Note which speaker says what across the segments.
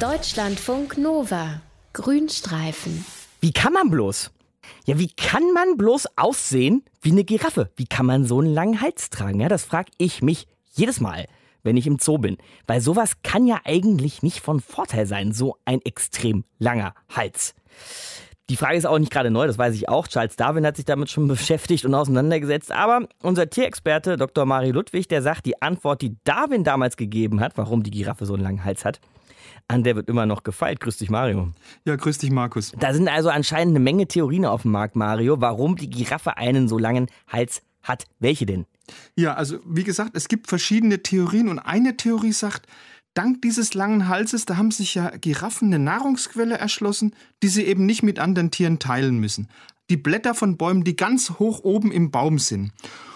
Speaker 1: Deutschlandfunk Nova. Grünstreifen.
Speaker 2: Wie kann man bloß? Ja, wie kann man bloß aussehen wie eine Giraffe? Wie kann man so einen langen Hals tragen? Ja, das frage ich mich jedes Mal, wenn ich im Zoo bin. Weil sowas kann ja eigentlich nicht von Vorteil sein, so ein extrem langer Hals. Die Frage ist auch nicht gerade neu, das weiß ich auch. Charles Darwin hat sich damit schon beschäftigt und auseinandergesetzt. Aber unser Tierexperte Dr. Mario Ludwig, der sagt, die Antwort, die Darwin damals gegeben hat, warum die Giraffe so einen langen Hals hat, an der wird immer noch gefeilt. Grüß dich, Mario.
Speaker 3: Ja, grüß dich, Markus.
Speaker 2: Da sind also anscheinend eine Menge Theorien auf dem Markt, Mario, warum die Giraffe einen so langen Hals hat. Welche denn?
Speaker 3: Ja, also wie gesagt, es gibt verschiedene Theorien und eine Theorie sagt, dank dieses langen Halses, da haben sich ja Giraffen eine Nahrungsquelle erschlossen, die sie eben nicht mit anderen Tieren teilen müssen. Die Blätter von Bäumen, die ganz hoch oben im Baum sind.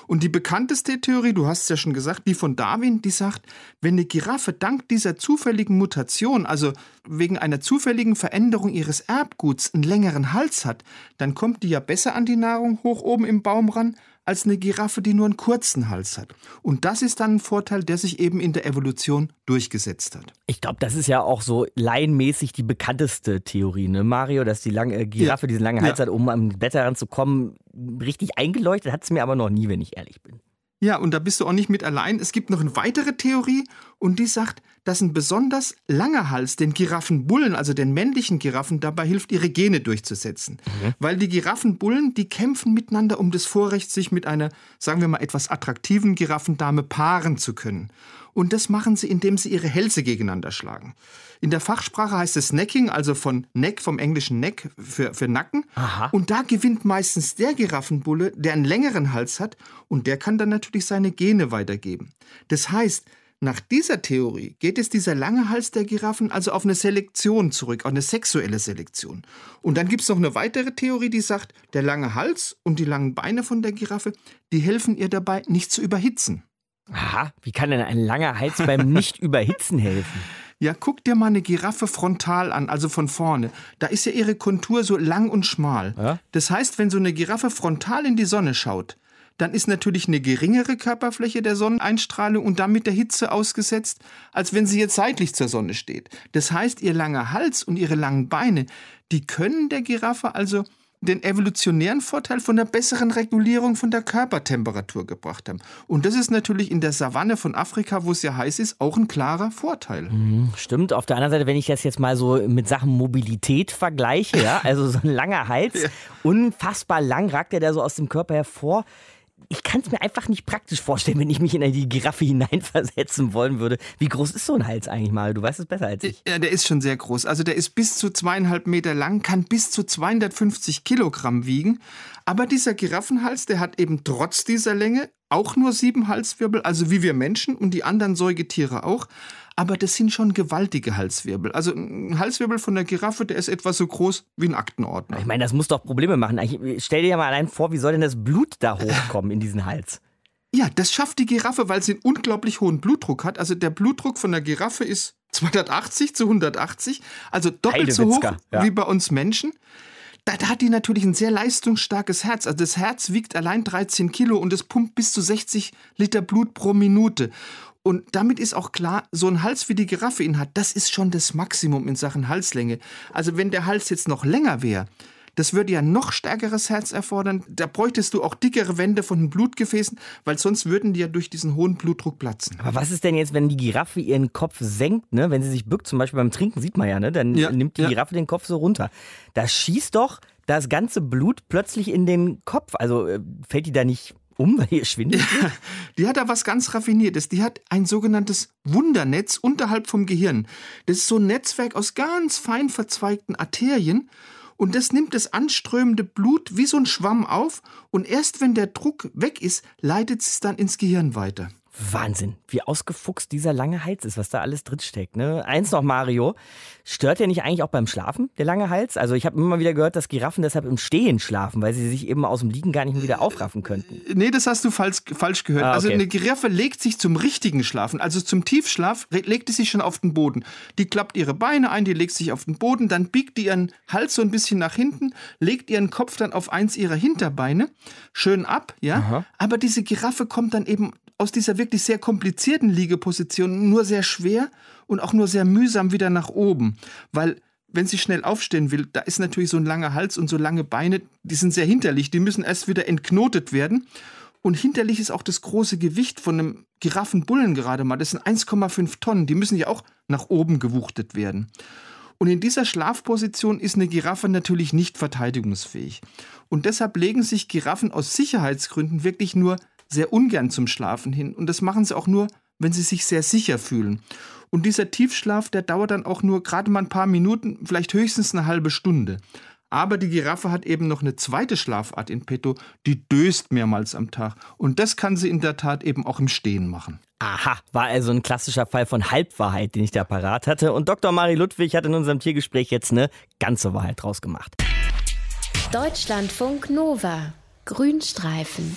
Speaker 3: Und die bekannteste Theorie, du hast es ja schon gesagt, die von Darwin, die sagt, wenn eine Giraffe dank dieser zufälligen Mutation, also wegen einer zufälligen Veränderung ihres Erbguts, einen längeren Hals hat, dann kommt die ja besser an die Nahrung hoch oben im Baum ran, als eine Giraffe, die nur einen kurzen Hals hat. Und das ist dann ein Vorteil, der sich eben in der Evolution durchgesetzt hat.
Speaker 2: Ich glaube, das ist ja auch so laienmäßig die bekannteste Theorie, ne, Mario, dass die lange äh, Giraffe ja. diesen langen Hals ja. hat, um am Blätter ranzukommen. Richtig eingeleuchtet hat es mir aber noch nie, wenn ich ehrlich bin.
Speaker 3: Ja, und da bist du auch nicht mit allein. Es gibt noch eine weitere Theorie und die sagt, dass ein besonders langer Hals den Giraffenbullen, also den männlichen Giraffen, dabei hilft, ihre Gene durchzusetzen. Mhm. Weil die Giraffenbullen, die kämpfen miteinander um das Vorrecht, sich mit einer, sagen wir mal, etwas attraktiven Giraffendame paaren zu können. Und das machen sie, indem sie ihre Hälse gegeneinander schlagen. In der Fachsprache heißt es Necking, also von Neck, vom englischen Neck für, für Nacken. Aha. Und da gewinnt meistens der Giraffenbulle, der einen längeren Hals hat und der kann dann natürlich seine Gene weitergeben. Das heißt, nach dieser Theorie geht es dieser lange Hals der Giraffen also auf eine Selektion zurück, auf eine sexuelle Selektion. Und dann gibt es noch eine weitere Theorie, die sagt, der lange Hals und die langen Beine von der Giraffe, die helfen ihr dabei, nicht zu überhitzen.
Speaker 2: Aha, wie kann denn ein langer Hals beim Nicht-Überhitzen helfen?
Speaker 3: Ja, guck dir mal eine Giraffe frontal an, also von vorne. Da ist ja ihre Kontur so lang und schmal. Ja? Das heißt, wenn so eine Giraffe frontal in die Sonne schaut, dann ist natürlich eine geringere Körperfläche der Sonneneinstrahlung und damit der Hitze ausgesetzt, als wenn sie jetzt seitlich zur Sonne steht. Das heißt, ihr langer Hals und ihre langen Beine, die können der Giraffe also den evolutionären Vorteil von der besseren Regulierung von der Körpertemperatur gebracht haben. Und das ist natürlich in der Savanne von Afrika, wo es ja heiß ist, auch ein klarer Vorteil.
Speaker 2: Mhm, stimmt. Auf der anderen Seite, wenn ich das jetzt mal so mit Sachen Mobilität vergleiche, ja, also so ein langer Hals, ja. unfassbar lang ragt er da so aus dem Körper hervor ich kann es mir einfach nicht praktisch vorstellen, wenn ich mich in die Giraffe hineinversetzen wollen würde. Wie groß ist so ein Hals eigentlich mal? Du weißt es besser als ich.
Speaker 3: Ja, der ist schon sehr groß. Also der ist bis zu zweieinhalb Meter lang, kann bis zu 250 Kilogramm wiegen. Aber dieser Giraffenhals, der hat eben trotz dieser Länge auch nur sieben Halswirbel, also wie wir Menschen und die anderen Säugetiere auch aber das sind schon gewaltige Halswirbel. Also ein Halswirbel von der Giraffe, der ist etwa so groß wie ein Aktenordner.
Speaker 2: Ich meine, das muss doch Probleme machen. Ich stell dir ja mal allein vor, wie soll denn das Blut da hochkommen in diesen Hals?
Speaker 3: Ja, das schafft die Giraffe, weil sie einen unglaublich hohen Blutdruck hat. Also der Blutdruck von der Giraffe ist 280 zu 180, also doppelt so hoch ja. wie bei uns Menschen. Da, da, hat die natürlich ein sehr leistungsstarkes Herz. Also das Herz wiegt allein 13 Kilo und es pumpt bis zu 60 Liter Blut pro Minute. Und damit ist auch klar, so ein Hals wie die Giraffe ihn hat, das ist schon das Maximum in Sachen Halslänge. Also wenn der Hals jetzt noch länger wäre, das würde ja noch stärkeres Herz erfordern. Da bräuchtest du auch dickere Wände von den Blutgefäßen, weil sonst würden die ja durch diesen hohen Blutdruck platzen.
Speaker 2: Aber was ist denn jetzt, wenn die Giraffe ihren Kopf senkt, ne? wenn sie sich bückt, zum Beispiel beim Trinken, sieht man ja, ne? dann ja, nimmt die ja. Giraffe den Kopf so runter. Da schießt doch das ganze Blut plötzlich in den Kopf. Also äh, fällt die da nicht um, weil ihr schwindet? Ja,
Speaker 3: die hat da was ganz Raffiniertes. Die hat ein sogenanntes Wundernetz unterhalb vom Gehirn. Das ist so ein Netzwerk aus ganz fein verzweigten Arterien. Und das nimmt das anströmende Blut wie so ein Schwamm auf. Und erst wenn der Druck weg ist, leitet es dann ins Gehirn weiter.
Speaker 2: Wahnsinn, wie ausgefuchst dieser lange Hals ist, was da alles drinsteckt. Ne? Eins noch, Mario. Stört der nicht eigentlich auch beim Schlafen, der lange Hals? Also ich habe immer wieder gehört, dass Giraffen deshalb im Stehen schlafen, weil sie sich eben aus dem Liegen gar nicht mehr wieder aufraffen könnten.
Speaker 3: Nee, das hast du falsch, falsch gehört. Ah, also okay. Also eine Giraffe legt sich zum richtigen Schlafen, also zum Tiefschlaf, legt sie sich schon auf den Boden. Die klappt ihre Beine ein, die legt sich auf den Boden, dann biegt die ihren Hals so ein bisschen nach hinten, legt ihren Kopf dann auf eins ihrer Hinterbeine, schön ab, ja. Aha. Aber diese Giraffe kommt dann eben aus dieser wirklich sehr komplizierten Liegeposition nur sehr schwer und auch nur sehr mühsam wieder nach oben, weil wenn sie schnell aufstehen will, da ist natürlich so ein langer Hals und so lange Beine, die sind sehr hinterlich, die müssen erst wieder entknotet werden. Und hinterlich ist auch das große Gewicht von einem Giraffenbullen gerade mal. Das sind 1,5 Tonnen. Die müssen ja auch nach oben gewuchtet werden. Und in dieser Schlafposition ist eine Giraffe natürlich nicht verteidigungsfähig. Und deshalb legen sich Giraffen aus Sicherheitsgründen wirklich nur sehr ungern zum Schlafen hin. Und das machen sie auch nur, wenn sie sich sehr sicher fühlen. Und dieser Tiefschlaf, der dauert dann auch nur gerade mal ein paar Minuten, vielleicht höchstens eine halbe Stunde. Aber die Giraffe hat eben noch eine zweite Schlafart in petto, die döst mehrmals am Tag. Und das kann sie in der Tat eben auch im Stehen machen.
Speaker 2: Aha, war also ein klassischer Fall von Halbwahrheit, den ich da parat hatte. Und Dr. Mari Ludwig hat in unserem Tiergespräch jetzt eine ganze Wahrheit draus gemacht.
Speaker 1: Deutschlandfunk Nova. Grünstreifen.